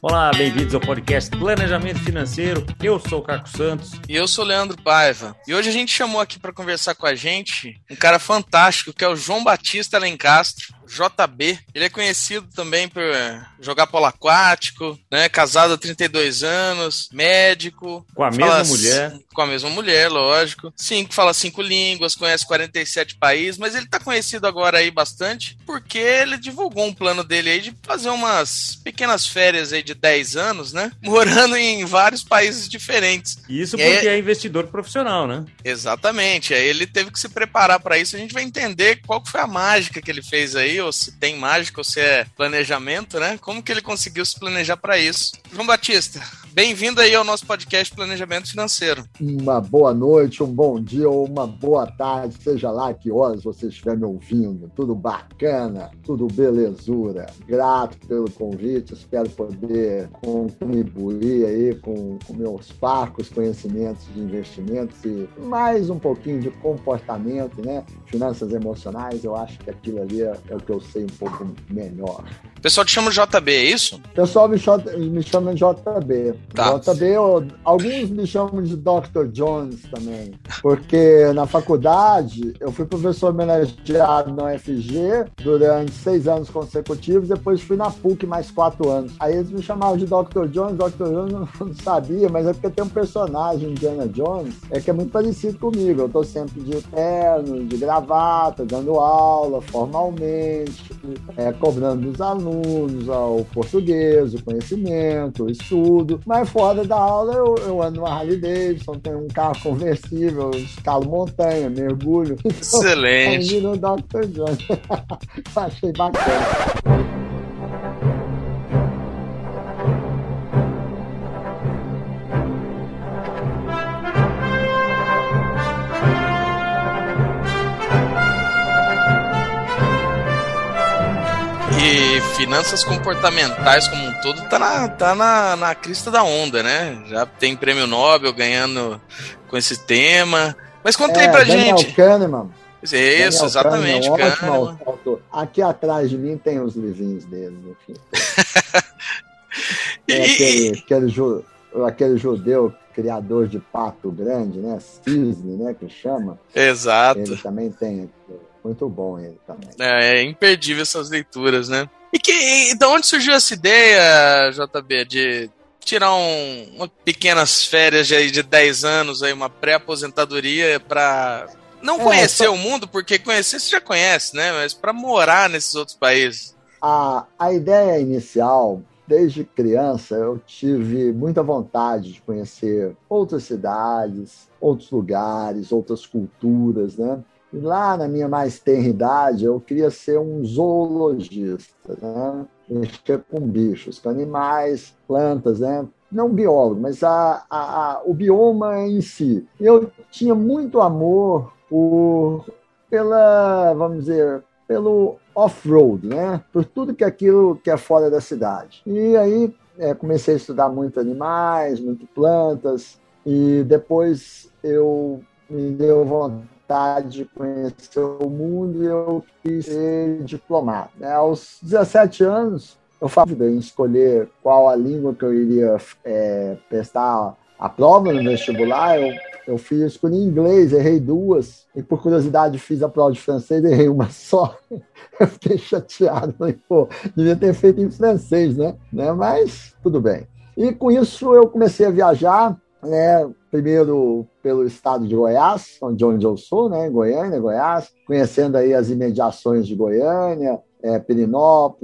Olá, bem-vindos ao podcast Planejamento Financeiro. Eu sou o Caco Santos. E eu sou o Leandro Paiva. E hoje a gente chamou aqui para conversar com a gente um cara fantástico que é o João Batista Lencastro. JB. Ele é conhecido também por jogar polo aquático, né? Casado há 32 anos, médico. Com a mesma mulher. Com a mesma mulher, lógico. Sim, fala cinco línguas, conhece 47 países, mas ele tá conhecido agora aí bastante porque ele divulgou um plano dele aí de fazer umas pequenas férias aí de 10 anos, né? Morando em vários países diferentes. Isso porque é... é investidor profissional, né? Exatamente. Aí ele teve que se preparar para isso. A gente vai entender qual foi a mágica que ele fez aí ou se tem mágica, ou se é planejamento, né? Como que ele conseguiu se planejar para isso? João Batista, bem-vindo aí ao nosso podcast Planejamento Financeiro. Uma boa noite, um bom dia ou uma boa tarde, seja lá que horas você estiver me ouvindo. Tudo bacana, tudo belezura. Grato pelo convite, espero poder contribuir aí com, com meus parcos conhecimentos de investimentos e mais um pouquinho de comportamento, né? Finanças emocionais, eu acho que aquilo ali é, é o que eu sei um pouco melhor. O pessoal te chama JB, é isso? O pessoal me chama, me chama de JB. Tá. JB, alguns me chamam de Dr. Jones também. Porque na faculdade eu fui professor homenageado na UFG durante seis anos consecutivos, depois fui na PUC mais quatro anos. Aí eles me chamavam de Dr. Jones, Dr. Jones eu não sabia, mas é porque tem um personagem, Indiana Jones, é que é muito parecido comigo. Eu tô sempre de terno, de gravata, dando aula formalmente, é, cobrando dos alunos ao português, o conhecimento, o estudo. Mas fora da aula eu, eu ando numa Harley Davidson, tenho um carro conversível, escalo montanha, mergulho. Excelente. Então, Dr. John. Achei bacana. Finanças comportamentais como um todo tá na, tá na, na crista da onda, né? Já tem prêmio Nobel ganhando com esse tema. Mas conta é, aí pra Daniel gente. Kahneman. Isso, Daniel exatamente. Kahneman, Kahneman. Aqui atrás de mim tem os livrinhos dele, no fim. é aquele, aquele, ju, aquele judeu criador de pato grande, né? Cisne, né? Que chama. Exato. Ele também tem muito bom ele também. É, é imperdível essas leituras, né? E que, de onde surgiu essa ideia, JB, de tirar um, uma pequenas férias de, de 10 anos, aí, uma pré-aposentadoria para não é, conhecer só... o mundo, porque conhecer você já conhece, né? Mas para morar nesses outros países. A, a ideia inicial, desde criança, eu tive muita vontade de conhecer outras cidades, outros lugares, outras culturas, né? Lá na minha mais tenra idade, eu queria ser um zoologista, né? mexer com bichos, com animais, plantas, né? não biólogo, mas a, a, a, o bioma em si. Eu tinha muito amor por, pela, vamos dizer, pelo off-road, né? Por tudo que aquilo que é fora da cidade. E aí é, comecei a estudar muito animais, muito plantas, e depois eu me deu vontade vontade de conhecer o mundo e eu quis ser diplomata. É, aos 17 anos, eu faço em escolher qual a língua que eu iria é, prestar a prova no vestibular. Eu, eu fiz, escolhi inglês, errei duas, e por curiosidade fiz a prova de francês, errei uma só. Eu fiquei chateado, falei, pô, devia ter feito em francês, né? né? Mas tudo bem. E com isso eu comecei a viajar, né? Primeiro pelo estado de Goiás, onde, eu sou, né? Goiânia, Goiás, conhecendo aí as imediações de Goiânia, é,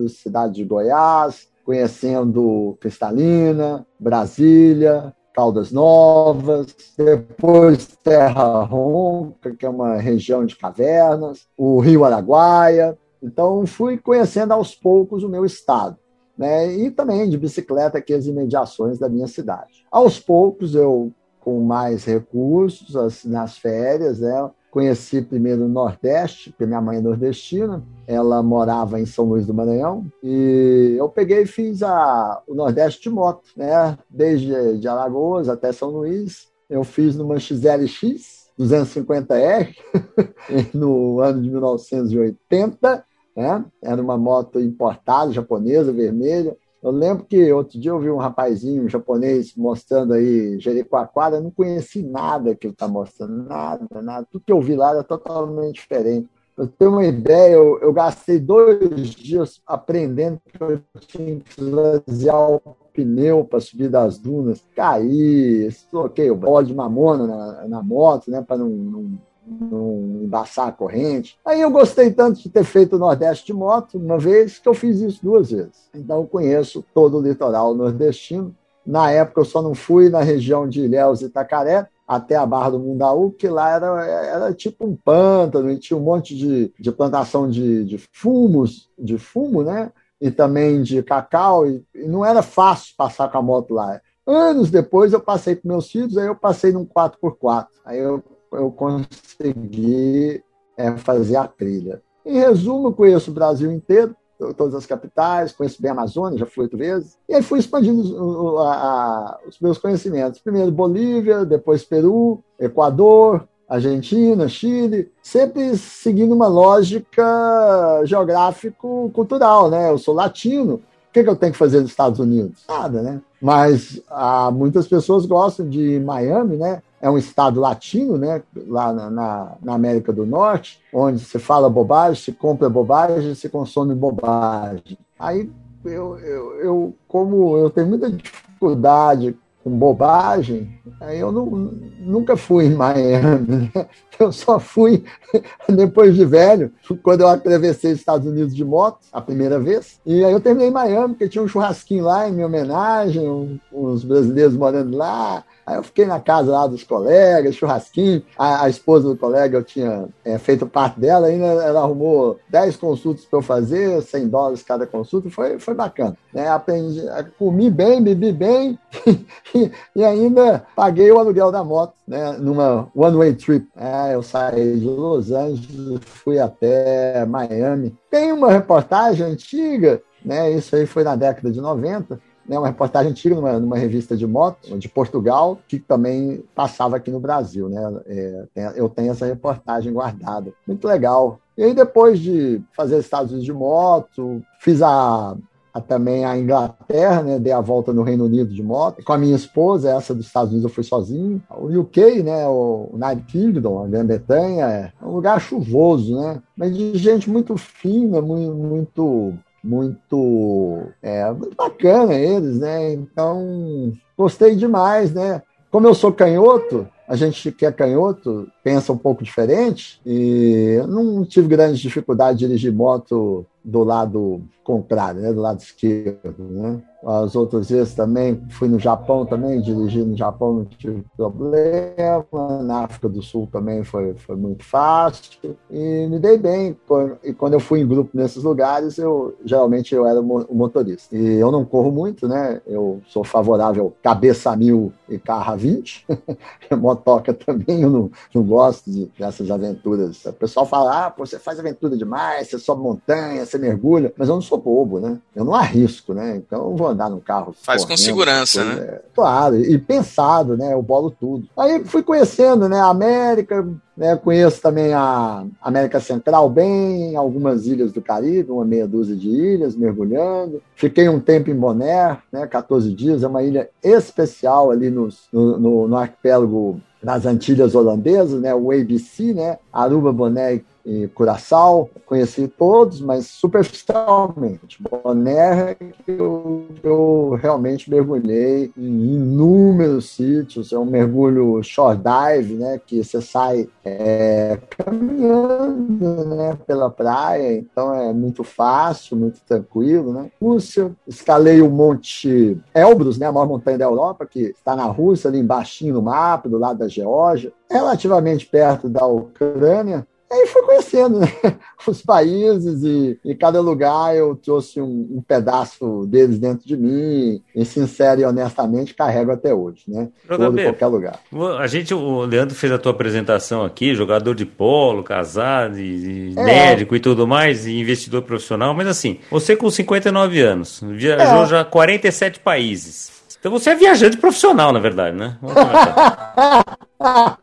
cidade de Goiás, conhecendo Cristalina, Brasília, Caldas Novas, depois Terra Ronca, que é uma região de cavernas, o Rio Araguaia. Então, fui conhecendo aos poucos o meu estado né? E também de bicicleta aqui as imediações da minha cidade. Aos poucos eu com mais recursos as, nas férias, né? Conheci primeiro o Nordeste, porque minha mãe é nordestina, ela morava em São Luís do Maranhão, e eu peguei e fiz a, o Nordeste de moto, né? Desde de Alagoas até São Luís. Eu fiz numa XLX 250R no ano de 1980, né? Era uma moto importada, japonesa, vermelha. Eu lembro que outro dia eu vi um rapazinho, um japonês, mostrando aí Jericoacoara, eu não conheci nada que ele está mostrando, nada, nada. Tudo que eu vi lá era totalmente diferente. Eu tenho uma ideia, eu, eu gastei dois dias aprendendo que eu tinha que esvaziar o pneu para subir das dunas, caí, troquei o bode de mamona na, na moto, né, para não, não não embaçar a corrente. Aí eu gostei tanto de ter feito o Nordeste de moto uma vez que eu fiz isso duas vezes. Então eu conheço todo o litoral nordestino. Na época eu só não fui na região de Ilhéus e Itacaré, até a Barra do Mundaú, que lá era, era tipo um pântano, e tinha um monte de, de plantação de, de fumos, de fumo, né? E também de cacau, e, e não era fácil passar com a moto lá. Anos depois eu passei com meus filhos, aí eu passei num 4x4. Aí eu eu consegui é, fazer a trilha. Em resumo, conheço o Brasil inteiro, todas as capitais, conheço bem a Amazônia, já fui oito vezes, e aí fui expandindo os, a, a, os meus conhecimentos. Primeiro Bolívia, depois Peru, Equador, Argentina, Chile, sempre seguindo uma lógica geográfico-cultural, né? Eu sou latino, o que, que eu tenho que fazer nos Estados Unidos? Nada, né? Mas ah, muitas pessoas gostam de Miami, né? É um estado latino, né, lá na, na, na, América do Norte, onde se fala bobagem, se compra bobagem, se consome bobagem. Aí eu, eu, eu como eu tenho muita dificuldade com bobagem, aí eu não, nunca fui em Miami. Né? Eu só fui depois de velho, quando eu atravessei os Estados Unidos de moto, a primeira vez. E aí eu terminei em Miami, porque tinha um churrasquinho lá em minha homenagem, uns brasileiros morando lá. Aí eu fiquei na casa lá dos colegas, churrasquinho. A, a esposa do colega, eu tinha é, feito parte dela, ainda ela arrumou 10 consultas para eu fazer, 100 dólares cada consulta, foi, foi bacana. Né? Aprendi, comi bem, bebi bem e, ainda paguei o aluguel da moto, né? numa one-way trip. É, eu saí de Los Angeles, fui até Miami. Tem uma reportagem antiga, né? isso aí foi na década de 90, né, uma reportagem antiga numa, numa, revista de moto de Portugal, que também passava aqui no Brasil. Né? É, eu tenho essa reportagem guardada. Muito legal. E aí, depois de fazer Estados Unidos de moto, fiz a, a, também a Inglaterra, né? dei a volta no Reino Unido de moto, com a minha esposa, essa dos Estados Unidos eu fui sozinho. O UK, né? o United Kingdom, a Grã-Bretanha, é um lugar chuvoso, né? mas de gente muito fina, muito, muito muito, é, bacana eles, né? Então, gostei demais, né? Como eu sou canhoto, a gente que é canhoto pensa um pouco diferente e não tive grande dificuldade de dirigir moto do lado contrário, né? do lado esquerdo. Né? As outras vezes também fui no Japão também, dirigi no Japão não tive problema, na África do Sul também foi, foi muito fácil e me dei bem. E quando eu fui em grupo nesses lugares, eu geralmente eu era o motorista. E eu não corro muito, né? Eu sou favorável cabeça mil e carro a 20. Motoca também, eu não, não gosto de, dessas aventuras. O pessoal fala, ah, pô, você faz aventura demais, você sobe montanha, você mergulha, mas eu não sou bobo, né? Eu não arrisco, né? Então eu vou andar num carro. Faz correndo, com segurança, coisa, né? É, claro, e pensado, né? Eu bolo tudo. Aí fui conhecendo, né? A América, né, conheço também a América Central bem, algumas ilhas do Caribe, uma meia dúzia de ilhas, mergulhando. Fiquei um tempo em Bonaire, né, 14 dias, é uma ilha especial ali no, no, no arquipélago das Antilhas Holandesas, né, o ABC, né, Aruba, Bonaire e Curaçao, conheci todos, mas superficialmente. Bonaire, eu, eu realmente mergulhei em inúmeros sítios, é um mergulho shore dive, né, que você sai é, caminhando né, pela praia, então é muito fácil, muito tranquilo. Né? Rússia, escalei o Monte Elbrus, né, a maior montanha da Europa, que está na Rússia, ali embaixo no mapa, do lado da Geórgia, relativamente perto da Ucrânia, aí fui conhecendo né? os países e em cada lugar eu trouxe um, um, pedaço deles dentro de mim e sincero e honestamente carrego até hoje, né? Todo qualquer lugar. A gente, o Leandro fez a tua apresentação aqui, jogador de polo, casado, e, e é. médico e tudo mais, e investidor profissional, mas assim, você com 59 anos, viajou é. já 47 países. Então você é viajante profissional, na verdade, né?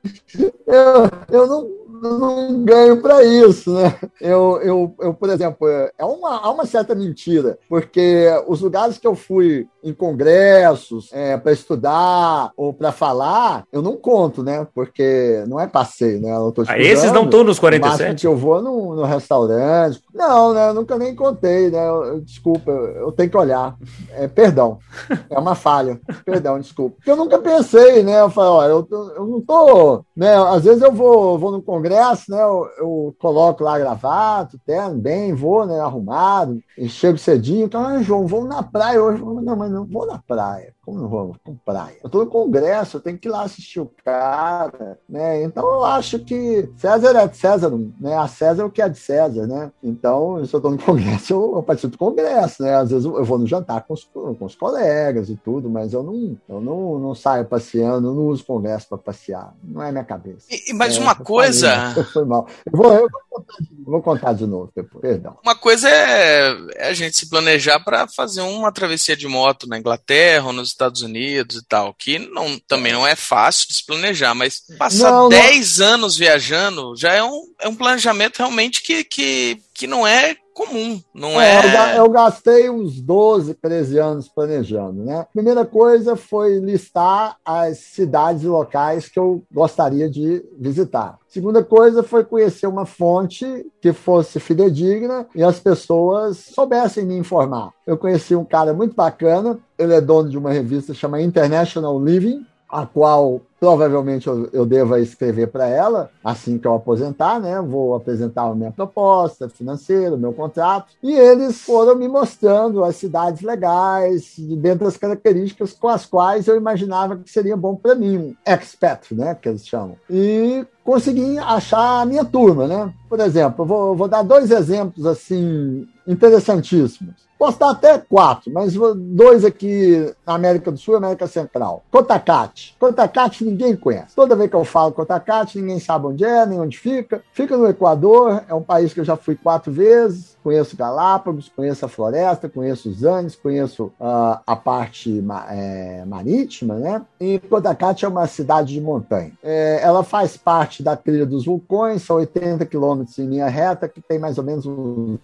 eu, eu não não ganho para isso, né? Eu, eu, eu, por exemplo, é uma, há uma certa mentira, porque os lugares que eu fui em congressos é, para estudar ou para falar, eu não conto, né? Porque não é passeio, né? Eu tô ah, esses não estão nos 47? que eu vou no, no restaurante. Não, né? Eu nunca nem contei, né? Eu, desculpa, eu tenho que olhar. É, perdão. É uma falha. Perdão, desculpa. Porque eu nunca pensei, né? Eu falo, ó, eu, eu não tô. Né? Às vezes eu vou, vou no congresso, né? Eu, eu coloco lá gravata, terno, bem, vou, né? Arrumado, e chego cedinho. Então, ah, João, vamos na praia hoje. Não, mas não vou na praia. Como não vou com praia? Eu estou no congresso, eu tenho que ir lá assistir o cara, né? Então eu acho que César é de César, né? A César é o que é de César, né? Então, se eu estou no congresso, eu, eu, participo do congresso, né? Às vezes eu, vou no jantar com os, com os colegas e tudo, mas eu não, eu não, não saio passeando, não uso congresso para passear. Não é minha cabeça. E, mas é, uma coisa. Falei, foi mal. Eu vou, eu vou, contar, de novo depois, perdão. Uma coisa é, é a gente se planejar para fazer uma travessia de moto na Inglaterra ou nos Estados Unidos e tal, que não, também não é fácil de se planejar, mas passar 10 anos viajando já é um, é um planejamento realmente que, que, que não é comum, não é? é... Eu gastei uns 12, 13 anos planejando, né? Primeira coisa foi listar as cidades e locais que eu gostaria de visitar. Segunda coisa foi conhecer uma fonte que fosse fidedigna e as pessoas soubessem me informar. Eu conheci um cara muito bacana, ele é dono de uma revista chamada International Living, a qual provavelmente eu, eu deva escrever para ela assim que eu aposentar, né? Vou apresentar a minha proposta financeira, meu contrato, e eles foram me mostrando as cidades legais, dentro das características com as quais eu imaginava que seria bom para mim, um expat, né? Que eles chamam. E consegui achar a minha turma, né? Por exemplo, vou, vou dar dois exemplos assim interessantíssimos. Posso dar até quatro, mas dois aqui na América do Sul e América Central. Cotacate. Cotacate ninguém conhece. Toda vez que eu falo Cotacate, ninguém sabe onde é, nem onde fica. Fica no Equador, é um país que eu já fui quatro vezes. Conheço Galápagos, conheço a floresta, conheço os Andes, conheço uh, a parte é, marítima, né? E Cotacate é uma cidade de montanha. É, ela faz parte da trilha dos vulcões, são 80 quilômetros em linha reta, que tem mais ou menos uns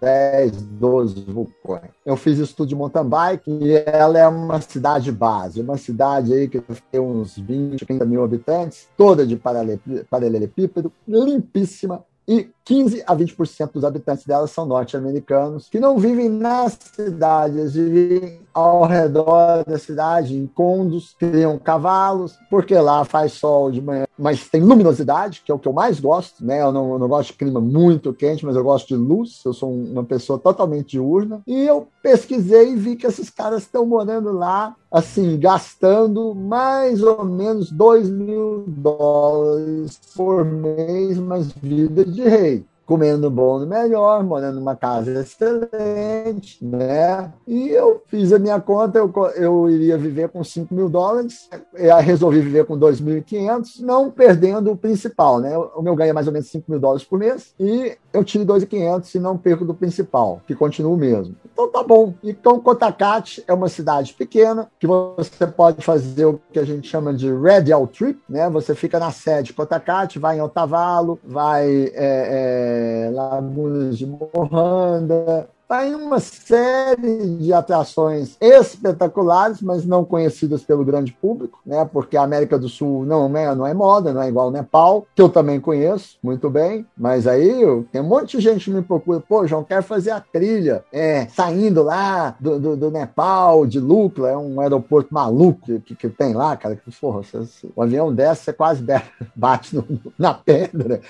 10, 12 vulcões. Eu fiz estudo de mountain bike e ela é uma cidade base, uma cidade aí que tem uns 20, 30 mil habitantes, toda de paralelepípedo, limpíssima, e 15 a 20% dos habitantes dela são norte-americanos, que não vivem nas cidades, vivem ao redor da cidade, em condos, criam cavalos, porque lá faz sol de manhã, mas tem luminosidade, que é o que eu mais gosto, né? Eu não, eu não gosto de clima muito quente, mas eu gosto de luz, eu sou uma pessoa totalmente diurna, e eu pesquisei e vi que esses caras estão morando lá, assim, gastando mais ou menos 2 mil dólares por mês, mas vida de rei comendo bom no melhor, morando numa casa excelente, né? E eu fiz a minha conta, eu, eu iria viver com 5 mil dólares, eu resolvi viver com 2.500, não perdendo o principal, né? O meu ganho é mais ou menos 5 mil dólares por mês e eu tiro 2.500 e não perco do principal, que continua o mesmo. Então tá bom. Então Cotacate é uma cidade pequena que você pode fazer o que a gente chama de radial trip, né? Você fica na sede Cotacate, vai em Otavalo, vai é, é, Lagunas de Morranda, Está em uma série de atrações espetaculares, mas não conhecidas pelo grande público, né? Porque a América do Sul não é, não é moda, não é igual ao Nepal, que eu também conheço muito bem, mas aí tem um monte de gente que me procura, pô, João, quero fazer a trilha, é, saindo lá do, do, do Nepal, de Lukla, é um aeroporto maluco que, que tem lá, cara, que porra, você, o avião desce, você quase bate no, na pedra.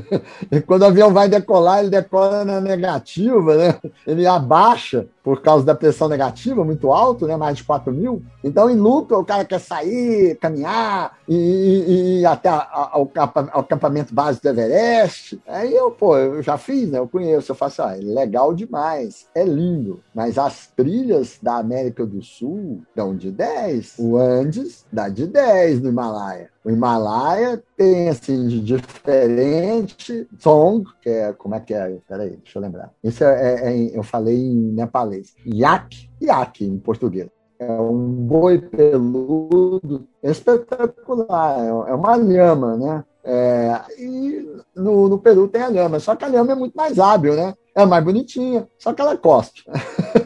e quando o avião vai decolar, ele decola na negativa, né? Ele abaixa por causa da pressão negativa muito alto, né, mais de 4 mil. Então, em luta, o cara quer sair, caminhar e, e, e até ao, acampamento base do Everest. Aí eu, pô, eu já fiz, né, eu conheço, eu faço, ah, é legal demais, é lindo. Mas as trilhas da América do Sul dão de 10, o Andes dá de 10 no Himalaia. O Himalaia tem, assim, de diferente Song, que é, como é que é? Peraí, deixa eu lembrar. Isso é, é, é eu falei em nepalês. Yak, yak em português. É um boi peludo espetacular, é uma lhama, né? É, e no, no Peru tem a lhama, só que a lhama é muito mais hábil, né? é mais bonitinha, só que ela cospe.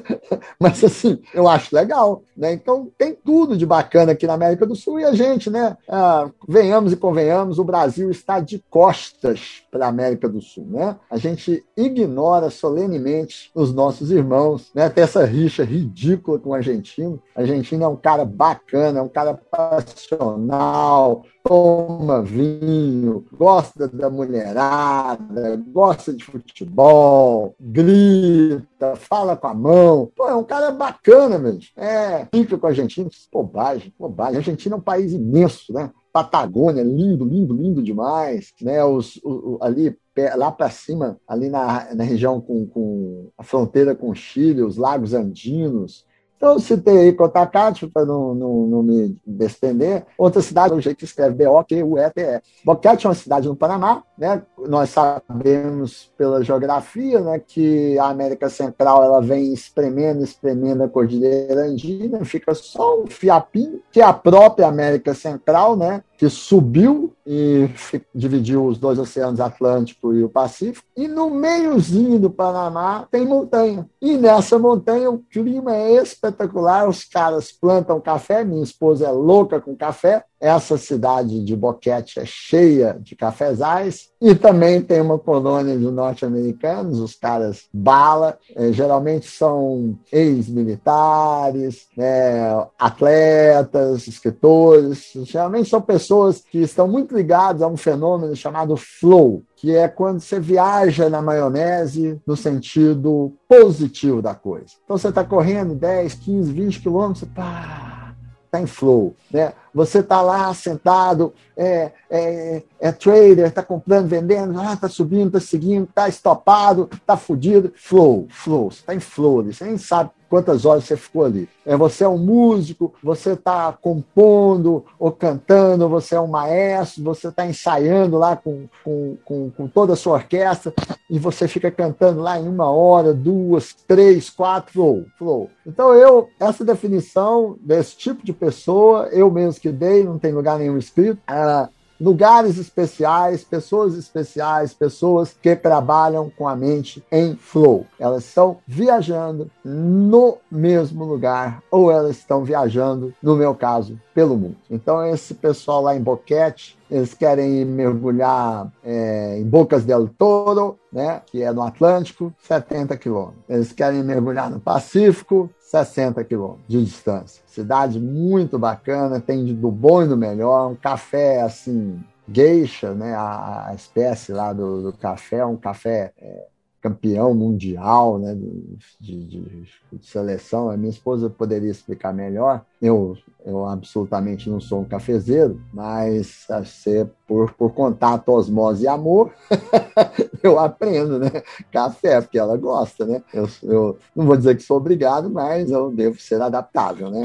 Mas assim, eu acho legal, né? Então tem tudo de bacana aqui na América do Sul e a gente, né? Ah, venhamos e convenhamos, o Brasil está de costas para a América do Sul, né? A gente ignora solenemente os nossos irmãos, né? Tem essa rixa ridícula com o argentino. A argentino é um cara bacana, é um cara passional, toma vinho, gosta da mulherada, gosta de futebol, grita, fala com a mão. Pô, é um cara bacana mesmo. É, fica com a Argentina, bobagem, bobagem. A Argentina é um país imenso, né? Patagônia, lindo, lindo, lindo demais, né? Os, o, ali lá para cima, ali na, na região com, com a fronteira com o Chile, os lagos andinos, então, citei aí Cotacate, para não, não, não, me despender. Outra cidade, o jeito que escreve B-O-Q-U-E-T-E. Boquete é uma cidade no Panamá, né? Nós sabemos pela geografia né, que a América Central ela vem espremendo, espremendo a Cordilheira Andina, fica só um fiapinho, que é a própria América Central, né? Que subiu e dividiu os dois oceanos Atlântico e o Pacífico. E no meiozinho do Panamá tem montanha. E nessa montanha o clima é espetacular. Os caras plantam café. Minha esposa é louca com café. Essa cidade de Boquete é cheia de cafezais e também tem uma colônia de norte-americanos, os caras bala, é, geralmente são ex-militares, né, atletas, escritores, geralmente são pessoas que estão muito ligadas a um fenômeno chamado flow, que é quando você viaja na maionese no sentido positivo da coisa. Então você está correndo 10, 15, 20 quilômetros, pá, está em flow. Né? Você está lá sentado, é, é, é trader, está comprando, vendendo, está ah, tá subindo, está seguindo, está estopado, está fudido. Flow, flow, você está em flow, você nem sabe quantas horas você ficou ali. É, você é um músico, você está compondo ou cantando, você é um maestro, você está ensaiando lá com, com, com, com, toda a sua orquestra e você fica cantando lá em uma hora, duas, três, quatro, flow, flow. Então eu, essa definição desse tipo de pessoa, eu mesmo que dei, não tem lugar nenhum escrito, ah, lugares especiais, pessoas especiais, pessoas que trabalham com a mente em flow. Elas estão viajando no mesmo lugar ou elas estão viajando, no meu caso, pelo mundo. Então, esse pessoal lá em Boquete, eles querem mergulhar é, em Bocas del Toro, né, que é no Atlântico, 70 quilômetros. Eles querem mergulhar no Pacífico, 60 quilômetros de distância. Cidade muito bacana, tem do bom e do melhor, um café assim, geisha, né? A, espécie lá do, do, café, um café é, campeão mundial né, de, de, de, seleção. A minha esposa poderia explicar melhor. Eu, eu absolutamente não sou um cafezeiro, mas ser por, por contato, osmose e amor, eu aprendo, né? Café, porque ela gosta, né? Eu, eu não vou dizer que sou obrigado, mas eu devo ser adaptável, né?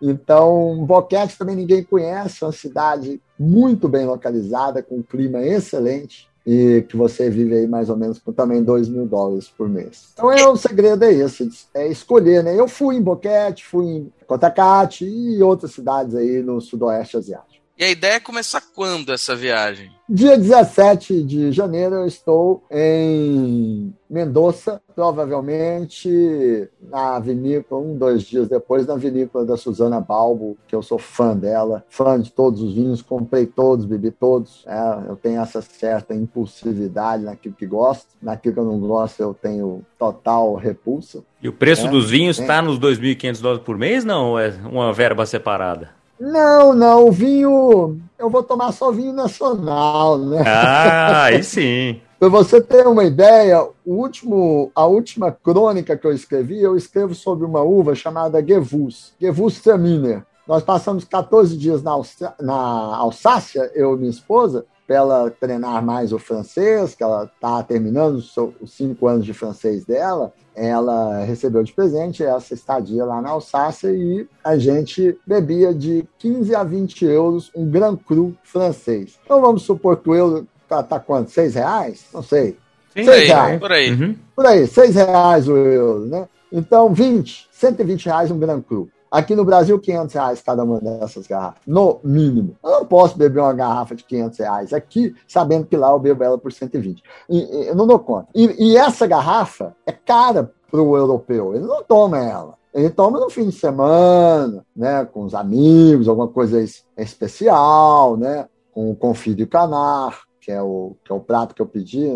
Então, Boquete também ninguém conhece, é uma cidade muito bem localizada, com um clima excelente e que você vive aí mais ou menos com também 2 mil dólares por mês. Então é, o segredo é esse, é escolher, né? Eu fui em Boquete, fui em Cotacate e outras cidades aí no sudoeste asiático. E a ideia é começar quando essa viagem? Dia 17 de janeiro eu estou em Mendoza, provavelmente na vinícola, um, dois dias depois, na vinícola da Suzana Balbo, que eu sou fã dela, fã de todos os vinhos, comprei todos, bebi todos. É, eu tenho essa certa impulsividade naquilo que gosto, naquilo que eu não gosto eu tenho total repulsa. E o preço é, dos vinhos está nos 2.500 dólares por mês, não? Ou é uma verba separada? Não, não, o vinho. Eu vou tomar só vinho nacional, né? Ah, aí sim. Para você ter uma ideia, o último, a última crônica que eu escrevi, eu escrevo sobre uma uva chamada Gewurz, Gewurztraminer. Nós passamos 14 dias na, na Alsácia, eu e minha esposa, para ela treinar mais o francês, que ela está terminando os cinco anos de francês dela, ela recebeu de presente essa estadia lá na Alsácia e a gente bebia de 15 a 20 euros um Grand Cru francês. Então vamos supor que o euro está tá quanto? 6 reais? Não sei. Sim, 6 reais. Por aí. Uhum. Por aí, 6 reais o euro, né? Então, 20, 120 reais um Grand Cru. Aqui no Brasil, 500 reais cada uma dessas garrafas, no mínimo. Eu não posso beber uma garrafa de 500 reais aqui, sabendo que lá eu bebo ela por 120. E, eu não dou conta. E, e essa garrafa é cara para o europeu, ele não toma ela. Ele toma no fim de semana, né, com os amigos, alguma coisa especial, né, com o confit canar, que é o, que é o prato que eu pedi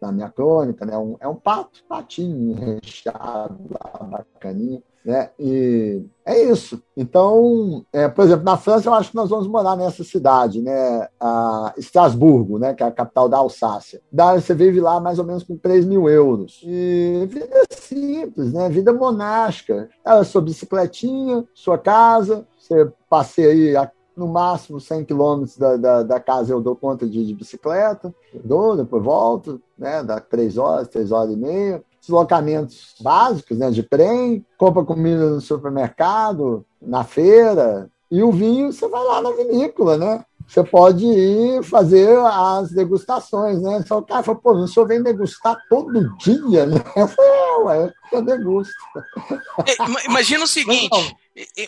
na, minha crônica, né, um, é um pato, patinho recheado, bacaninha. Né? E é isso. Então, é, por exemplo, na França, eu acho que nós vamos morar nessa cidade, né? A Estrasburgo, né? que é a capital da Alsácia. Daí você vive lá mais ou menos com 3 mil euros. E vida simples, né? vida monástica. É sua bicicletinha, sua casa, você passeia aí no máximo 100 quilômetros da, da, da, casa eu dou conta de, de bicicleta, dou, depois volto, né? dá três horas, três horas e meia deslocamentos básicos, né, de trem, compra comida no supermercado, na feira, e o vinho você vai lá na vinícola, né? Você pode ir fazer as degustações, né? Só o cara falou, pô, o senhor vem degustar todo dia, né? Eu falei, é, ué, eu degusto. É, imagina o seguinte,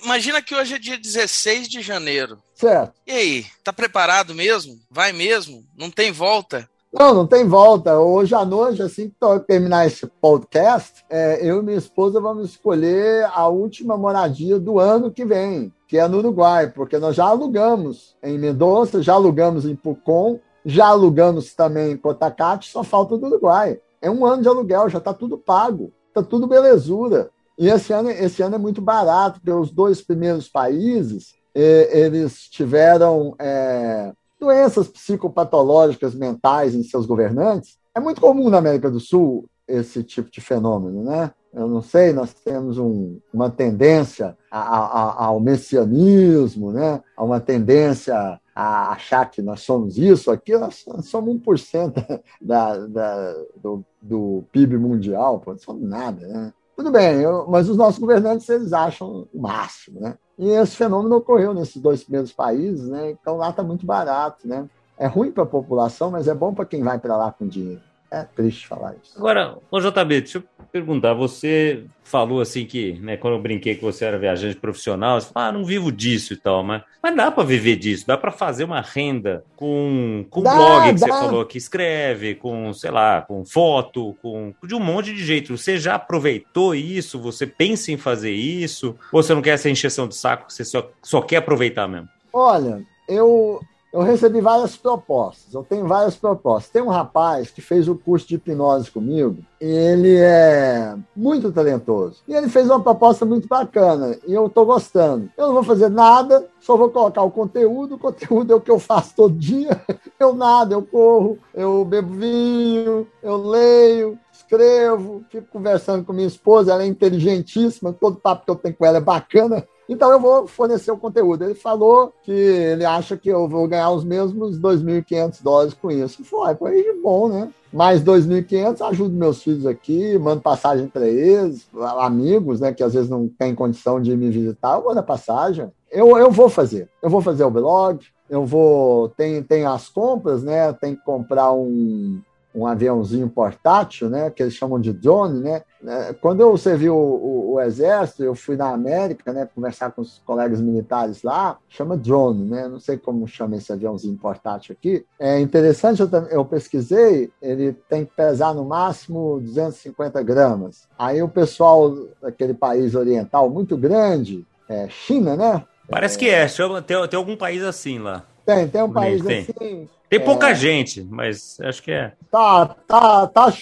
imagina que hoje é dia 16 de janeiro. Certo. E aí, tá preparado mesmo? Vai mesmo? Não tem volta? Não, não tem volta. Hoje à noite, assim que terminar esse podcast, é, eu e minha esposa vamos escolher a última moradia do ano que vem, que é no Uruguai, porque nós já alugamos em Mendonça, já alugamos em Pucon, já alugamos também em Cotacate, só falta do Uruguai. É um ano de aluguel, já está tudo pago, está tudo belezura. E esse ano, esse ano é muito barato, porque os dois primeiros países, eh, eles tiveram... É, doenças psicopatológicas mentais em seus governantes. É muito comum na América do Sul esse tipo de fenômeno, né? Eu não sei, nós temos um, uma tendência a, a, ao messianismo, né? a uma tendência a achar que nós somos isso, aqui nós, somos 1% da, da, do, do PIB mundial, pô, não somos nada, né? Tudo bem, eu, mas os nossos governantes eles acham o máximo, né? E esse fenômeno ocorreu nesses dois primeiros países, né? Então lá está muito barato, né? É ruim para a população, mas é bom para quem vai para lá com dinheiro. É triste falar isso. Agora, ô JB, deixa eu perguntar. Você falou assim que, né, quando eu brinquei que você era viajante profissional, você falou, ah, não vivo disso e tal, mas, mas dá para viver disso, dá para fazer uma renda com, com dá, blog que dá. você falou que escreve, com, sei lá, com foto, com de um monte de jeito. Você já aproveitou isso? Você pensa em fazer isso? Ou você não quer essa encheção de saco, você só, só quer aproveitar mesmo? Olha, eu eu recebi várias propostas. Eu tenho várias propostas. Tem um rapaz que fez o curso de hipnose comigo. Ele é muito talentoso. E ele fez uma proposta muito bacana. E eu estou gostando. Eu não vou fazer nada, só vou colocar o conteúdo. O conteúdo é o que eu faço todo dia. Eu nada, eu corro, eu bebo vinho, eu leio, escrevo, fico conversando com minha esposa, ela é inteligentíssima, todo papo que eu tenho com ela é bacana. Então eu vou fornecer o conteúdo. Ele falou que ele acha que eu vou ganhar os mesmos 2.500 dólares com isso. Foi, foi de bom, né? Mais 2.500, ajudo meus filhos aqui, mando passagem para eles, amigos, né, que às vezes não têm condição de me visitar, eu mando a passagem. Eu, eu vou fazer. Eu vou fazer o blog, eu vou. Tem, tem as compras, né? Tem que comprar um, um aviãozinho portátil, né, que eles chamam de drone, né? É, quando eu servi o, o, o, exército, eu fui na América, né, conversar com os colegas militares lá, chama drone, né? Não sei como chama esse aviãozinho portátil aqui. É interessante, eu, eu pesquisei, ele tem que pesar no máximo 250 gramas. Aí o pessoal daquele país oriental muito grande, é, China, né? Parece é, que é, tem, tem algum país assim lá. Tem, tem um país tem. assim tem pouca é... gente, mas acho que é. Tá, tá, tá,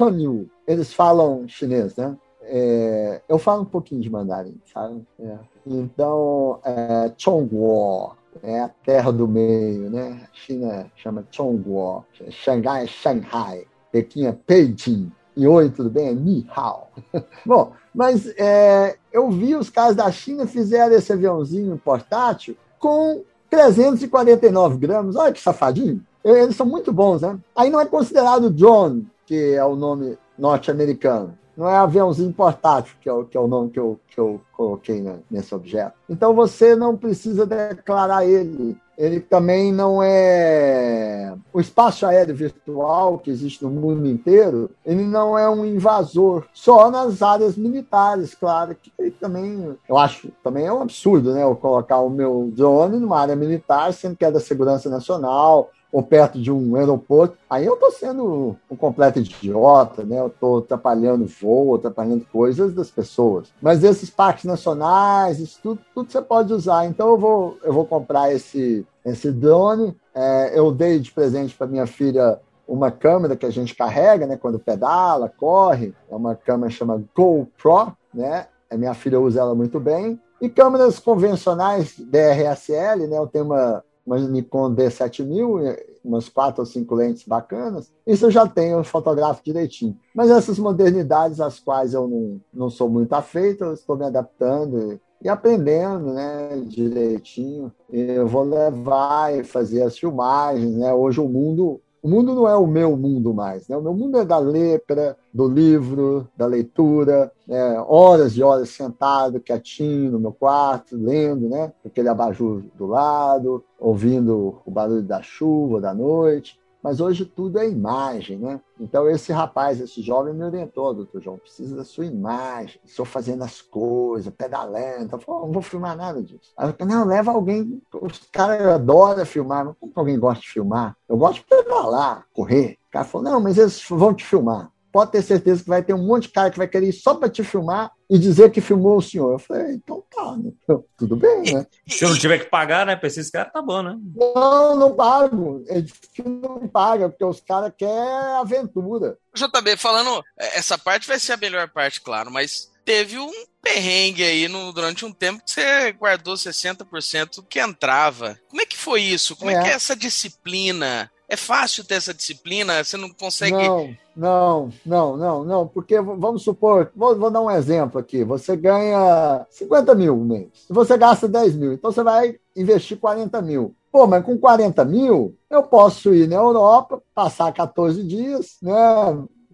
Hanyu. Eles falam chinês, né? É, eu falo um pouquinho de mandarim, sabe? É. Então, é, Chongguo é a terra do meio, né? A China chama Chongguo, Xangai é Shanghai, Pequim é Beijing. E oi, tudo bem? É Ni Hao. Bom, mas é, eu vi os caras da China fizeram esse aviãozinho portátil com 349 gramas, olha que safadinho. Eles são muito bons, né? Aí não é considerado John, que é o nome norte-americano. Não é aviãozinho portátil, que é o, que é o nome que eu, que eu coloquei nesse objeto. Então você não precisa declarar ele. Ele também não é. O espaço aéreo virtual que existe no mundo inteiro, ele não é um invasor, só nas áreas militares, claro, que também, eu acho, também é um absurdo, né? Eu colocar o meu drone numa área militar, sendo que é da segurança nacional, ou perto de um aeroporto, aí eu estou sendo um completo idiota, né? Eu estou atrapalhando voo, atrapalhando coisas das pessoas. Mas esses parques nacionais, isso tudo, tudo você pode usar. Então eu vou, eu vou comprar esse, esse drone. É, eu dei de presente para minha filha uma câmera que a gente carrega, né? Quando pedala, corre. É uma câmera chama GoPro, né? A minha filha usa ela muito bem. E câmeras convencionais DRSL, né? Eu tenho uma uma Nikon D7000, umas quatro ou cinco lentes bacanas, isso eu já tenho, eu fotografo direitinho. Mas essas modernidades às quais eu não, não sou muito afeito, eu estou me adaptando e aprendendo né, direitinho. Eu vou levar e fazer as filmagens. Né? Hoje o mundo o mundo não é o meu mundo mais, né? O meu mundo é da letra, do livro, da leitura, né? horas e horas sentado, quietinho no meu quarto, lendo, né? Aquele abajur do lado, ouvindo o barulho da chuva, da noite. Mas hoje tudo é imagem, né? Então esse rapaz, esse jovem me orientou, doutor João, precisa da sua imagem, estou fazendo as coisas, pedalando. Eu não vou filmar nada disso. Aí eu falei, não, leva alguém, os caras adoram filmar, mas como alguém gosta de filmar? Eu gosto de pedalar, correr. O cara falou, não, mas eles vão te filmar pode ter certeza que vai ter um monte de cara que vai querer ir só para te filmar e dizer que filmou o senhor. Eu falei, então tá, né? tudo bem, né? Se eu não tiver que pagar, né, para esses caras, tá bom, né? Não, não pago. Ele não paga, porque os caras querem aventura. JB, falando, é, essa parte vai ser a melhor parte, claro, mas teve um perrengue aí no, durante um tempo que você guardou 60% que entrava. Como é que foi isso? Como é, é que é essa disciplina? É fácil ter essa disciplina? Você não consegue. Não, não, não, não, não. Porque vamos supor, vou, vou dar um exemplo aqui. Você ganha 50 mil no mês. Você gasta 10 mil. Então você vai investir 40 mil. Pô, mas com 40 mil, eu posso ir na Europa, passar 14 dias, né?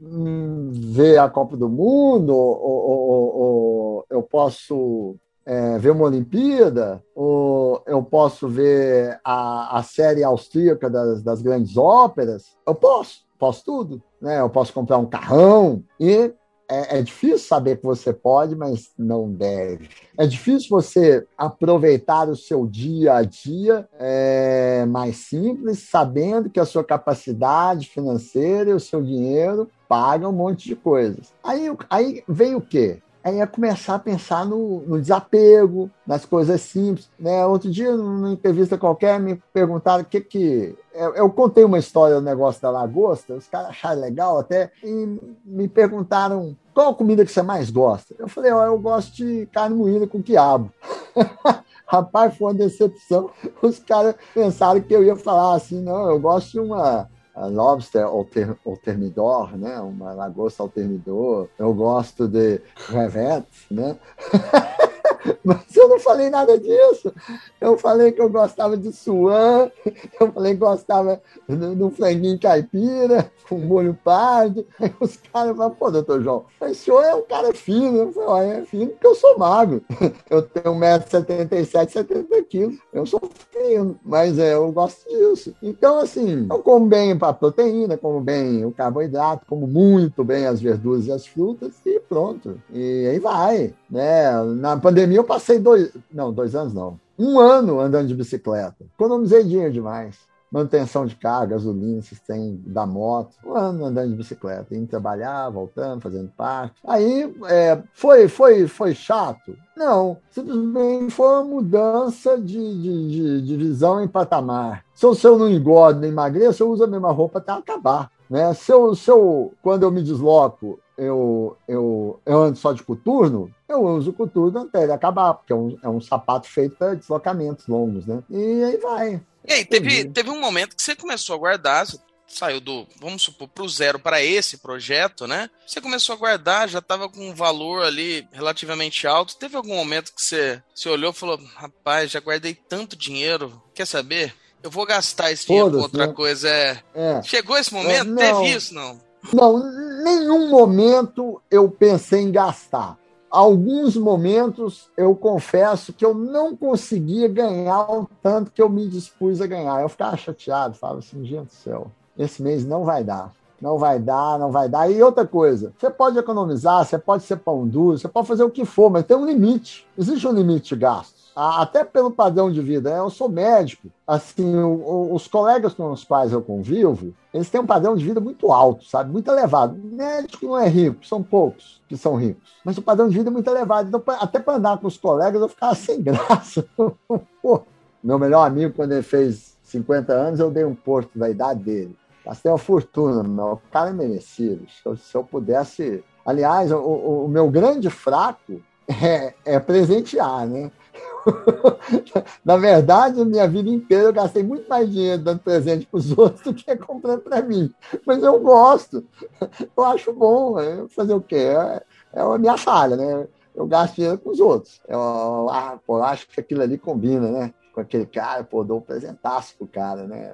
Hum, ver a Copa do Mundo, ou, ou, ou eu posso é, ver uma Olimpíada, ou eu posso ver a, a série austríaca das, das grandes óperas, eu posso, posso tudo. Né? Eu posso comprar um carrão e é, é, difícil saber que você pode, mas não deve. É difícil você aproveitar o seu dia a dia é, mais simples, sabendo que a sua capacidade financeira e o seu dinheiro pagam um monte de coisas. Aí, aí vem o quê? É começar a pensar no, no, desapego, nas coisas simples. Né? Outro dia, numa entrevista qualquer, me perguntaram o que que. Eu, eu contei uma história do negócio da lagosta, os caras acharam legal até, e me perguntaram qual a comida que você mais gosta. Eu falei, ó, eu gosto de carne moída com quiabo. Rapaz, foi uma decepção. Os caras pensaram que eu ia falar assim, não, eu gosto de uma lobster alter, alternidor, né? Uma lagosta alternidor. Eu gosto de crevettes, né? Mas eu não falei nada disso. Eu falei que eu gostava de suã, eu falei que gostava de um franguinho caipira, com molho pardo. Aí os caras falam, pô, doutor João, o senhor é um cara fino. Eu falei, é fino porque eu sou magro. Eu tenho 1,77m, 70 quilos. Eu sou fino, mas é, eu gosto disso. Então, assim, eu como bem a proteína, como bem o carboidrato, como muito bem as verduras e as frutas e pronto. E aí vai, né? Na pandemia eu passei dois, não, dois anos não, um ano andando de bicicleta. Economizei dinheiro demais manutenção de carro, gasolina, sistema da moto, um ano andando de bicicleta, indo trabalhar, voltando, fazendo parte. Aí é, foi, foi, foi chato? Não, simplesmente foi uma mudança de, de, de, de visão em patamar. Se eu, se eu não engordo nem emagreço, eu uso a mesma roupa até acabar. Né? Se, eu, se eu, quando eu me desloco, eu, eu, eu ando só de coturno, eu uso coturno até ele acabar, porque é um, é um sapato feito para deslocamentos longos, né? E aí vai. E aí, teve, teve um momento que você começou a guardar, você saiu do, vamos supor, para o zero para esse projeto, né? Você começou a guardar, já estava com um valor ali relativamente alto. Teve algum momento que você, você olhou e falou: rapaz, já guardei tanto dinheiro, quer saber? Eu vou gastar esse dinheiro com outra né? coisa. É... é... Chegou esse momento? É, teve isso, não? Não, nenhum momento eu pensei em gastar. Alguns momentos eu confesso que eu não conseguia ganhar o tanto que eu me dispus a ganhar. Eu ficava chateado, falava assim, gente do céu, esse mês não vai dar não vai dar, não vai dar. E outra coisa, você pode economizar, você pode ser pão duro, você pode fazer o que for, mas tem um limite. Existe um limite de gastos. Até pelo padrão de vida. Né? Eu sou médico. Assim, os colegas com os quais eu convivo, eles têm um padrão de vida muito alto, sabe? Muito elevado. Médico não é rico, são poucos que são ricos. Mas o padrão de vida é muito elevado. Então, até para andar com os colegas, eu ficava sem graça. Pô, meu melhor amigo, quando ele fez 50 anos, eu dei um porto da idade dele. Gastei uma fortuna, meu. o cara é merecido. Se eu, se eu pudesse. Aliás, o, o, meu grande fraco é, é presentear, né? Na verdade, minha vida inteira eu gastei muito mais dinheiro dando presente para os outros do que comprando para mim. Mas eu gosto, eu acho bom. Né? Fazer o quê? É, é a minha falha, né? Eu gasto dinheiro com os outros. Eu, ah, pô, eu acho que aquilo ali combina, né? com aquele cara, pô, dou um presentaço pro cara, né?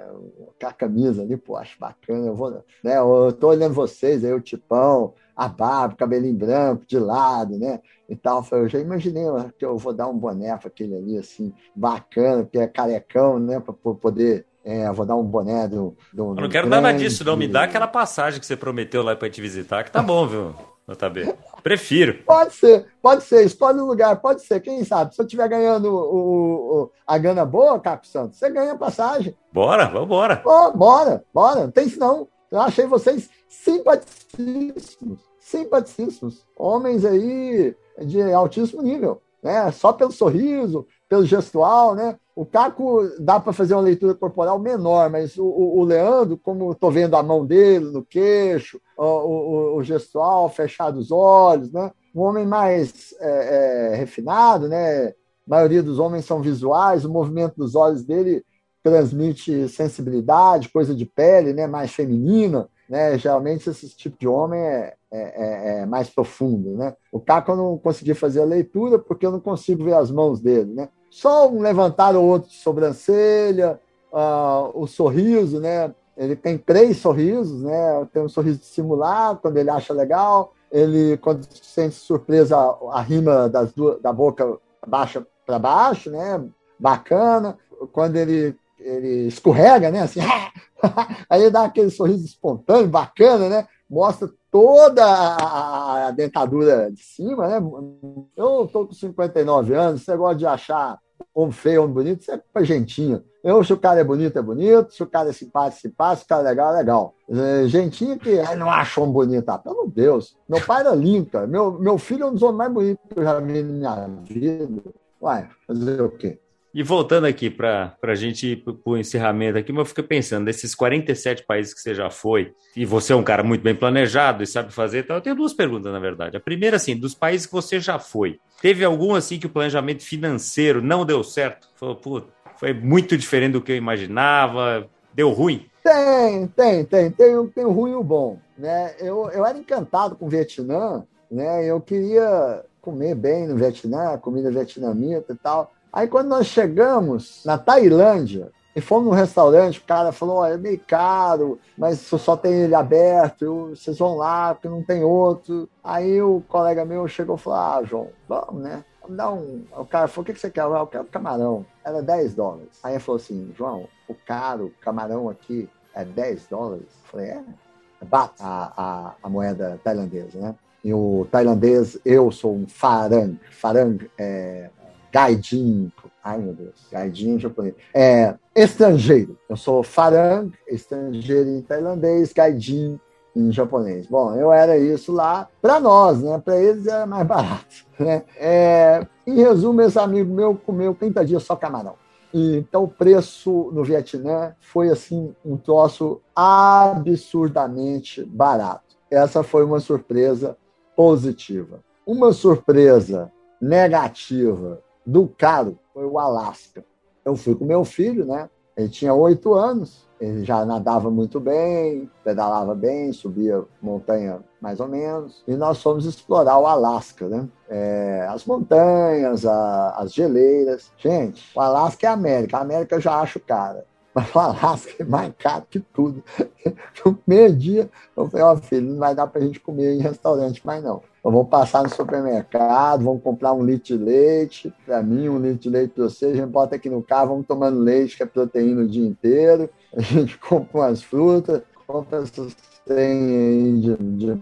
Com a camisa ali, pô, acho bacana. Eu vou, né? Eu tô olhando vocês aí, o tipão, a barba, cabelinho branco, de lado, né? E tal. Eu já imaginei que eu vou dar um boné para aquele ali, assim, bacana, que é carecão, né? Para poder é, vou dar um boné do. do eu não quero nada disso, não. Me dá aquela passagem que você prometeu lá para te visitar, que tá bom, viu? JB. Prefiro. Pode ser, pode ser. Escolhe um lugar, pode ser. Quem sabe? Se eu estiver ganhando o, o, a gana boa, Cap Santos, você ganha passagem. Bora, vamos embora. Oh, bora, bora. Não tem isso não. Eu achei vocês simpaticíssimos. Simpaticíssimos. Homens aí de altíssimo nível. Né? Só pelo sorriso, pelo gestual, né? O Caco dá para fazer uma leitura corporal menor, mas o, o, o Leandro, como estou vendo a mão dele no queixo, o, o, o, gestual, fechado os olhos, né? Um homem mais é, é, refinado, né? A maioria dos homens são visuais, o movimento dos olhos dele transmite sensibilidade, coisa de pele, né? Mais feminina, né? Geralmente esse tipo de homem é, é, é, é mais profundo, né? O Caco eu não consegui fazer a leitura porque eu não consigo ver as mãos dele, né? Só um levantar ou outro de sobrancelha, uh, o sorriso, né? Ele tem três sorrisos, né? Tem um sorriso dissimulado quando ele acha legal. Ele, quando sente surpresa, a rima das duas, da boca baixa para baixo, né? Bacana. Quando ele, ele escorrega, né? Assim, aí ele dá aquele sorriso espontâneo, bacana, né? Mostra toda a dentadura de cima, né? Eu estou com 59 anos, você gosta de achar homem feio, homem bonito, isso é pra gentinho. Eu, se o cara é bonito, é bonito, se o cara é simpático, simpático, se o cara é legal, é legal. É, gentinho que ai, não acha homem bonito, ah, pelo Deus. Meu pai era lindo. Meu, meu filho é um dos homens mais bonitos que eu já vi na minha vida. Uai, fazer o quê? E voltando aqui para a gente ir para o encerramento aqui, eu fico pensando, desses 47 países que você já foi, e você é um cara muito bem planejado e sabe fazer, então eu tenho duas perguntas, na verdade. A primeira, assim, dos países que você já foi, teve algum, assim, que o planejamento financeiro não deu certo? Falou, pô, foi muito diferente do que eu imaginava, deu ruim? Tem, tem, tem. Tem, tem o ruim e o bom. Né? Eu, eu era encantado com o Vietnã, né? eu queria comer bem no Vietnã, comida vietnamita e tal. Aí quando nós chegamos na Tailândia e fomos num restaurante, o cara falou, oh, é meio caro, mas só tem ele aberto, vocês vão lá, porque não tem outro. Aí o colega meu chegou e falou, ah, João, vamos, né? Dar um... O cara falou, o que você quer? Eu quero camarão. Era 10 dólares. Aí ele falou assim, João, o caro camarão aqui é 10 dólares? Eu falei, é, é bata a, a, a moeda tailandesa, né? E o tailandês, eu sou um farang. Farang é gaidin, ai meu Deus, gaidin em japonês, é estrangeiro. Eu sou farang, estrangeiro em tailandês, gaidin em japonês. Bom, eu era isso lá para nós, né? Para eles era mais barato, né? É, em resumo, esse amigo meu comeu 30 dias só camarão. Então o preço no Vietnã foi assim um troço absurdamente barato. Essa foi uma surpresa positiva. Uma surpresa negativa do caro foi o Alasca. Eu fui com meu filho, né? Ele tinha oito anos, ele já nadava muito bem, pedalava bem, subia montanha mais ou menos, e nós fomos explorar o Alasca, né? É, as montanhas, a, as geleiras. Gente, o Alasca é América, a América eu já acho cara. Mas o Alasca é mais caro que tudo. No primeiro dia, eu falei, ó, oh, filho, não vai dar pra gente comer em restaurante mais não. Vou passar no supermercado, vamos comprar um litro de leite para mim, um litro de leite para você. A gente bota aqui no carro, vamos tomando leite, que é proteína o dia inteiro. A gente compra umas frutas, compra essas tem de, de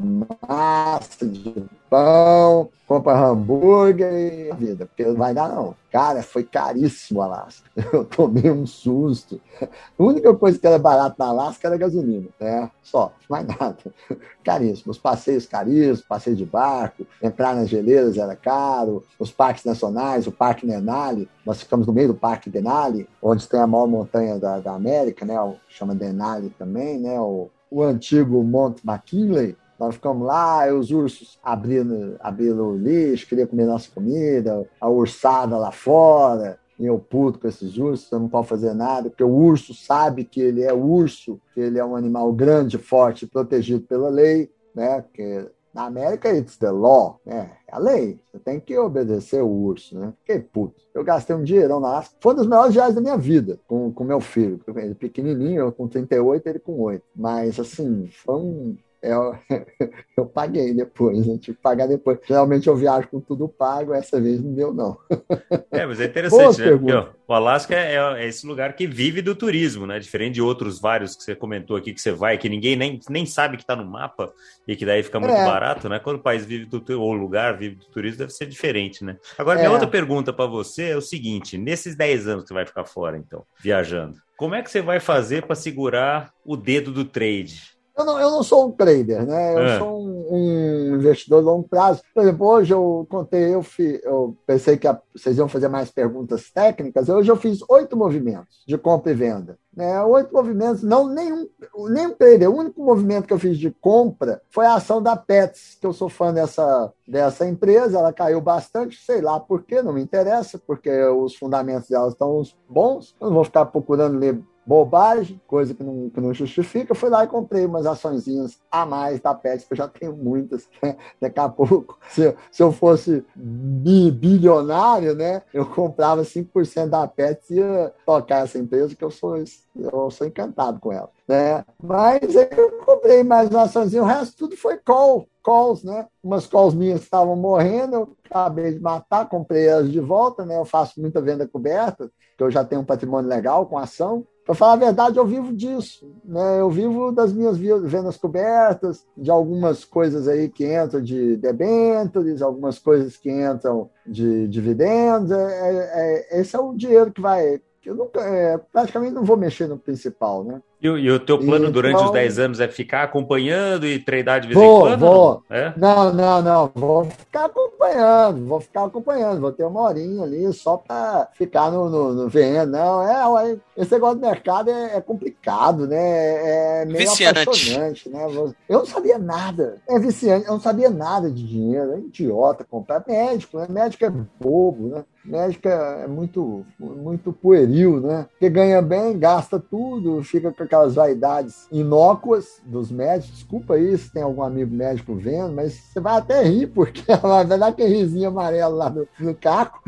massa, de pão, compra hambúrguer e vida, porque não vai dar não. Cara, foi caríssimo o Alasca. Eu tomei um susto. A única coisa que era barata na Alasca era gasolina, né? Só, mais nada. Caríssimo. Os passeios caríssimos, passeio de barco, entrar nas geleiras era caro, os parques nacionais, o Parque Denali, nós ficamos no meio do Parque Denali, onde tem a maior montanha da, da América, né? Chama Denali também, né? O, o antigo Monte McKinley, nós ficamos lá, os ursos abrindo, abrindo o lixo, queria comer nossa comida, a ursada lá fora, e eu puto com esses ursos, você não pode fazer nada, porque o urso sabe que ele é urso, que ele é um animal grande, forte, protegido pela lei, né? Porque na América, it's the law, né? É a lei. Você tem que obedecer o urso, né? Que puto. Eu gastei um dinheirão na Asca. Foi um dos melhores viagens da minha vida com, com meu filho. Ele pequenininho, eu com 38, ele com 8. Mas, assim, foi um, eu, eu paguei depois, né? Tive que pagar depois. Geralmente eu viajo com tudo pago, essa vez não deu, não. É, mas é interessante, né? Porque, ó, o Alasca é, é, esse lugar que vive do turismo, né? Diferente de outros vários que você comentou aqui que você vai, que ninguém nem, nem sabe que está no mapa e que daí fica muito é. barato, né? Quando o país vive do ou o lugar vive do turismo, deve ser diferente, né? Agora, minha é. outra pergunta para você é o seguinte: nesses 10 anos que você vai ficar fora, então, viajando, como é que você vai fazer para segurar o dedo do trade? Eu não, eu não sou um trader, né? Eu é. sou um, um, investidor de longo prazo. Por exemplo, hoje eu contei, eu, fi, eu pensei que a, vocês iam fazer mais perguntas técnicas. Hoje eu fiz oito movimentos de compra e venda. Né? Oito movimentos, não nenhum, nenhum trader. O único movimento que eu fiz de compra foi a ação da Pets, que eu sou fã dessa, dessa empresa. Ela caiu bastante, sei lá por quê, não me interessa, porque os fundamentos dela estão bons. Eu não vou ficar procurando ler bobagem, coisa que não, que não justifica. Fui lá e comprei umas açõezinhas a mais da Pets, que eu já tenho muitas. Né? Daqui a pouco, se, se eu fosse bilionário, né, eu comprava 5% da Pets e ia tocar essa empresa, que eu sou, eu sou encantado com ela. Né? Mas eu comprei mais uma o resto tudo foi call, calls, né? Umas calls minhas estavam morrendo, eu acabei de matar, comprei elas de volta, né? Eu faço muita venda coberta, que eu já tenho um patrimônio legal com ação. Para falar a verdade, eu vivo disso. Né? Eu vivo das minhas vendas cobertas, de algumas coisas aí que entram de debêntures, algumas coisas que entram de dividendos. É, é, é, esse é o dinheiro que vai. Eu nunca, é, praticamente não vou mexer no principal, né? E, e, o teu plano durante os 10 então- anos é ficar acompanhando e treinar de vez vou, em quando? Vou. Não? É? não, não, não. Vou ficar acompanhando, vou ficar acompanhando. Vou ter uma horinha ali só para ficar no, no, no vendo. Não, é, esse negócio do mercado é, é complicado, né? É, é meio viciante. apaixonante, né? Eu não sabia nada. É viciante, eu não sabia nada de dinheiro. É idiota comprar. Médico, né? Médico é bobo, né? Médico é muito, muito pueril, né? Porque ganha bem, gasta tudo, fica com aquelas vaidades inócuas dos médicos. Desculpa aí se tem algum amigo médico vendo, mas você vai até rir, porque vai dar aquele risinho amarelo lá no, no caco.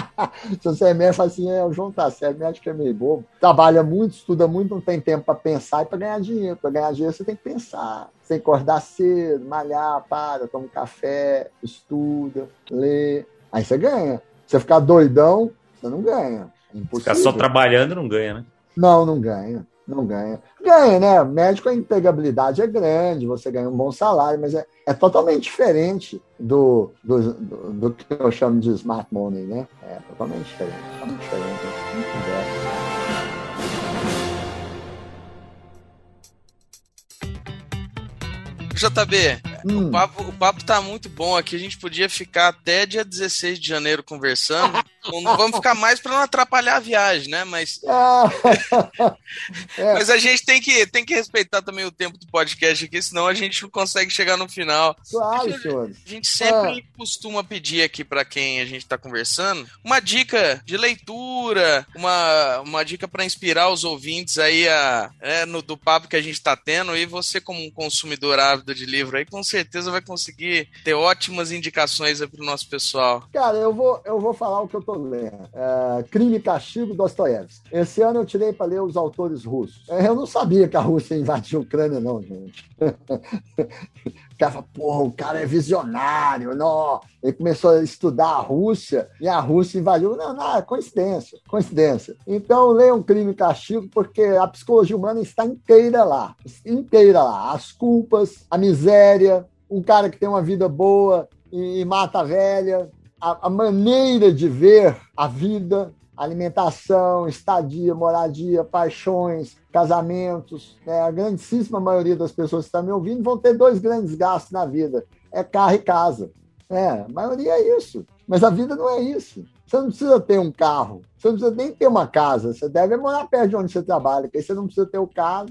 se você é médico, fala assim: é, o João tá certo, médico é meio bobo. Trabalha muito, estuda muito, não tem tempo para pensar e para ganhar dinheiro. Para ganhar dinheiro, você tem que pensar. Você tem que acordar cedo, malhar, para, toma um café, estuda, lê. Aí você ganha. Você ficar doidão, você não ganha. É ficar só trabalhando não ganha, né? Não, não ganha. Não ganha. Ganha, né? Médico, a empregabilidade é grande, você ganha um bom salário, mas é, é totalmente diferente do, do, do, do, que eu chamo de smart money, né? É totalmente diferente. Totalmente diferente. Muito JB, hum. o, papo, o papo tá muito bom aqui. A gente podia ficar até dia 16 de janeiro conversando. Não vamos ficar mais para não atrapalhar a viagem, né? Mas. é. Mas a gente tem que, tem que respeitar também o tempo do podcast aqui, senão a gente não consegue chegar no final. Claro, senhor. A gente sempre ah. costuma pedir aqui para quem a gente está conversando uma dica de leitura, uma, uma dica para inspirar os ouvintes aí a, é, no, do papo que a gente está tendo. E você, como um consumidor ávido de livro aí, com certeza vai conseguir ter ótimas indicações para o nosso pessoal. Cara, eu vou, eu vou falar o que eu tô lendo. É, Crime e Castigo, Dostoiévski. Esse ano eu tirei para ler os autores russos. É, eu não sabia que a Rússia invadiu a Ucrânia, não, gente. fala, porra, o cara é visionário, não. Ele começou a estudar a Rússia e a Rússia invadiu. Não, não, é coincidência, coincidência. Então, leiam Crime e Castigo, porque a psicologia humana está inteira lá. Inteira lá. As culpas, a miséria, um cara que tem uma vida boa e mata a velha, a, a maneira de ver a vida, alimentação, estadia, moradia, paixões, casamentos. Né? A grandíssima maioria das pessoas que estão me ouvindo vão ter dois grandes gastos na vida: é carro e casa. É, a maioria é isso. Mas a vida não é isso. Você não precisa ter um carro, você não precisa nem ter uma casa. Você deve morar perto de onde você trabalha, porque aí você não precisa ter o carro.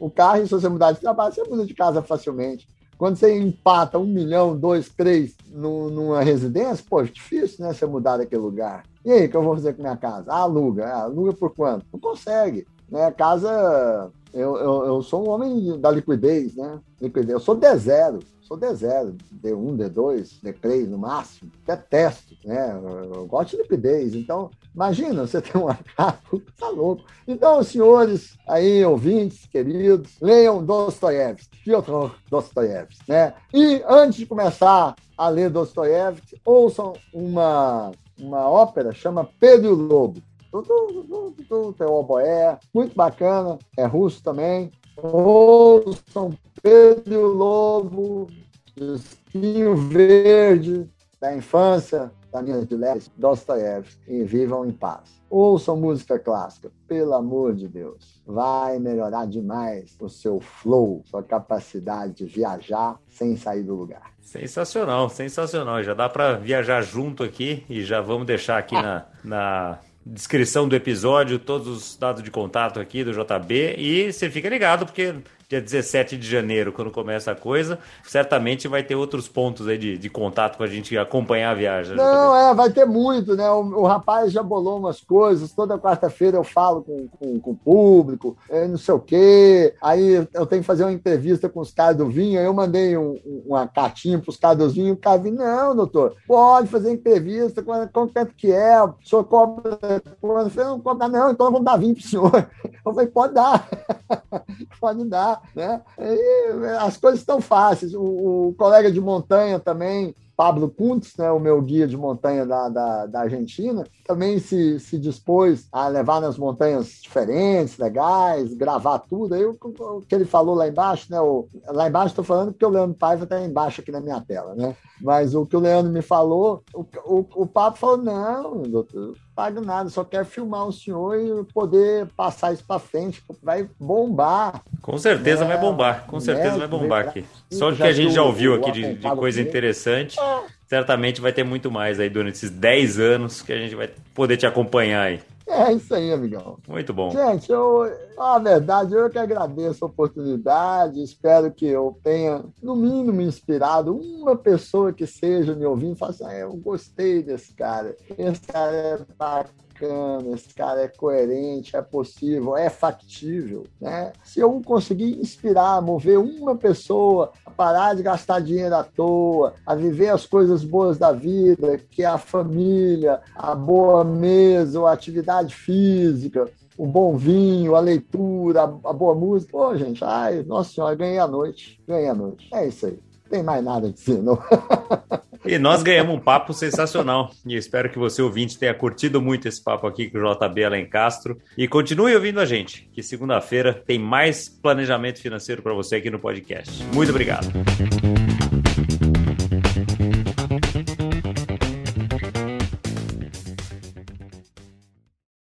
O carro, e se você mudar de trabalho, você muda de casa facilmente. Quando você empata um milhão, dois, três numa residência, pô, é difícil, né? Você mudar daquele lugar. E aí, o que eu vou fazer com minha casa? Ah, aluga. Ah, aluga por quanto? Não consegue. Né? Casa. Eu, eu, eu sou um homem da liquidez, né? Liquidez. Eu sou D0 sou D0, D1, D2, D3 no máximo. Detesto, né? Eu, eu gosto de liquidez. Então, imagina, você tem um macaco, tá louco. Então, senhores aí, ouvintes, queridos, leiam Dostoiévski, Fyodor Dostoiévski, né? E antes de começar a ler Dostoiévski, ouçam uma, uma ópera chama Pedro e o Lobo. Tem o oboé, muito bacana, é russo também. Ouçam Pedro e o Lobo, Espinho Verde, da infância, da minha de Leste, Dostoiévski, e vivam em paz. Ouçam música clássica, pelo amor de Deus. Vai melhorar demais o seu flow, sua capacidade de viajar sem sair do lugar. Sensacional, sensacional. Já dá para viajar junto aqui e já vamos deixar aqui na, na descrição do episódio todos os dados de contato aqui do JB e você fica ligado porque dia 17 de janeiro, quando começa a coisa, certamente vai ter outros pontos aí de, de contato com a gente acompanhar a viagem. Não, é, vai ter muito, né? O, o rapaz já bolou umas coisas, toda quarta-feira eu falo com, com, com o público, é, não sei o quê. Aí eu tenho que fazer uma entrevista com os caras do vinho, aí eu mandei um, uma cartinha para os caras do vinho, o cara disse, não, doutor, pode fazer entrevista, quanto, quanto que é, o senhor cobra, eu falei, não cobra não, então vamos dar vinho para o senhor. Eu falei, pode dar, pode dar. Né? E as coisas estão fáceis. O, o, colega de montanha também, Pablo Kuntz, né, o meu guia de montanha da, da, da, Argentina, também se, se dispôs a levar nas montanhas diferentes, legais, gravar tudo. Aí o, o que ele falou lá embaixo, né, o, lá embaixo estou falando porque o Leandro Paiva está embaixo aqui na minha tela, né? Mas o que o Leandro me falou, o, o, o Papo falou: não, doutor, pago nada, só quero filmar o senhor e poder passar isso para frente, vai bombar. Com certeza é, vai bombar, com certeza vai bombar aqui. Só o que a gente já ouviu aqui de, de coisa interessante, é. Certamente vai ter muito mais aí durante esses 10 anos que a gente vai poder te acompanhar aí. É isso aí, amigão. Muito bom. Gente, eu, a verdade, eu que agradeço a oportunidade. Espero que eu tenha, no mínimo, inspirado uma pessoa que seja me ouvindo e faça, assim, ah, eu gostei desse cara. Esse cara é bacana bacana, esse cara é coerente, é possível, é factível. Né? Se eu conseguir inspirar, mover uma pessoa a parar de gastar dinheiro à toa, a viver as coisas boas da vida, que é a família, a boa mesa, a atividade física, o bom vinho, a leitura, a, boa música. Pô, gente, ai, nossa senhora, ganhei a noite, ganhei a noite. É isso aí. Não tem mais nada a dizer, não. E nós ganhamos um papo sensacional. E espero que você, ouvinte, tenha curtido muito esse papo aqui com o JB Além Castro. E continue ouvindo a gente, que segunda-feira tem mais planejamento financeiro para você aqui no podcast. Muito obrigado.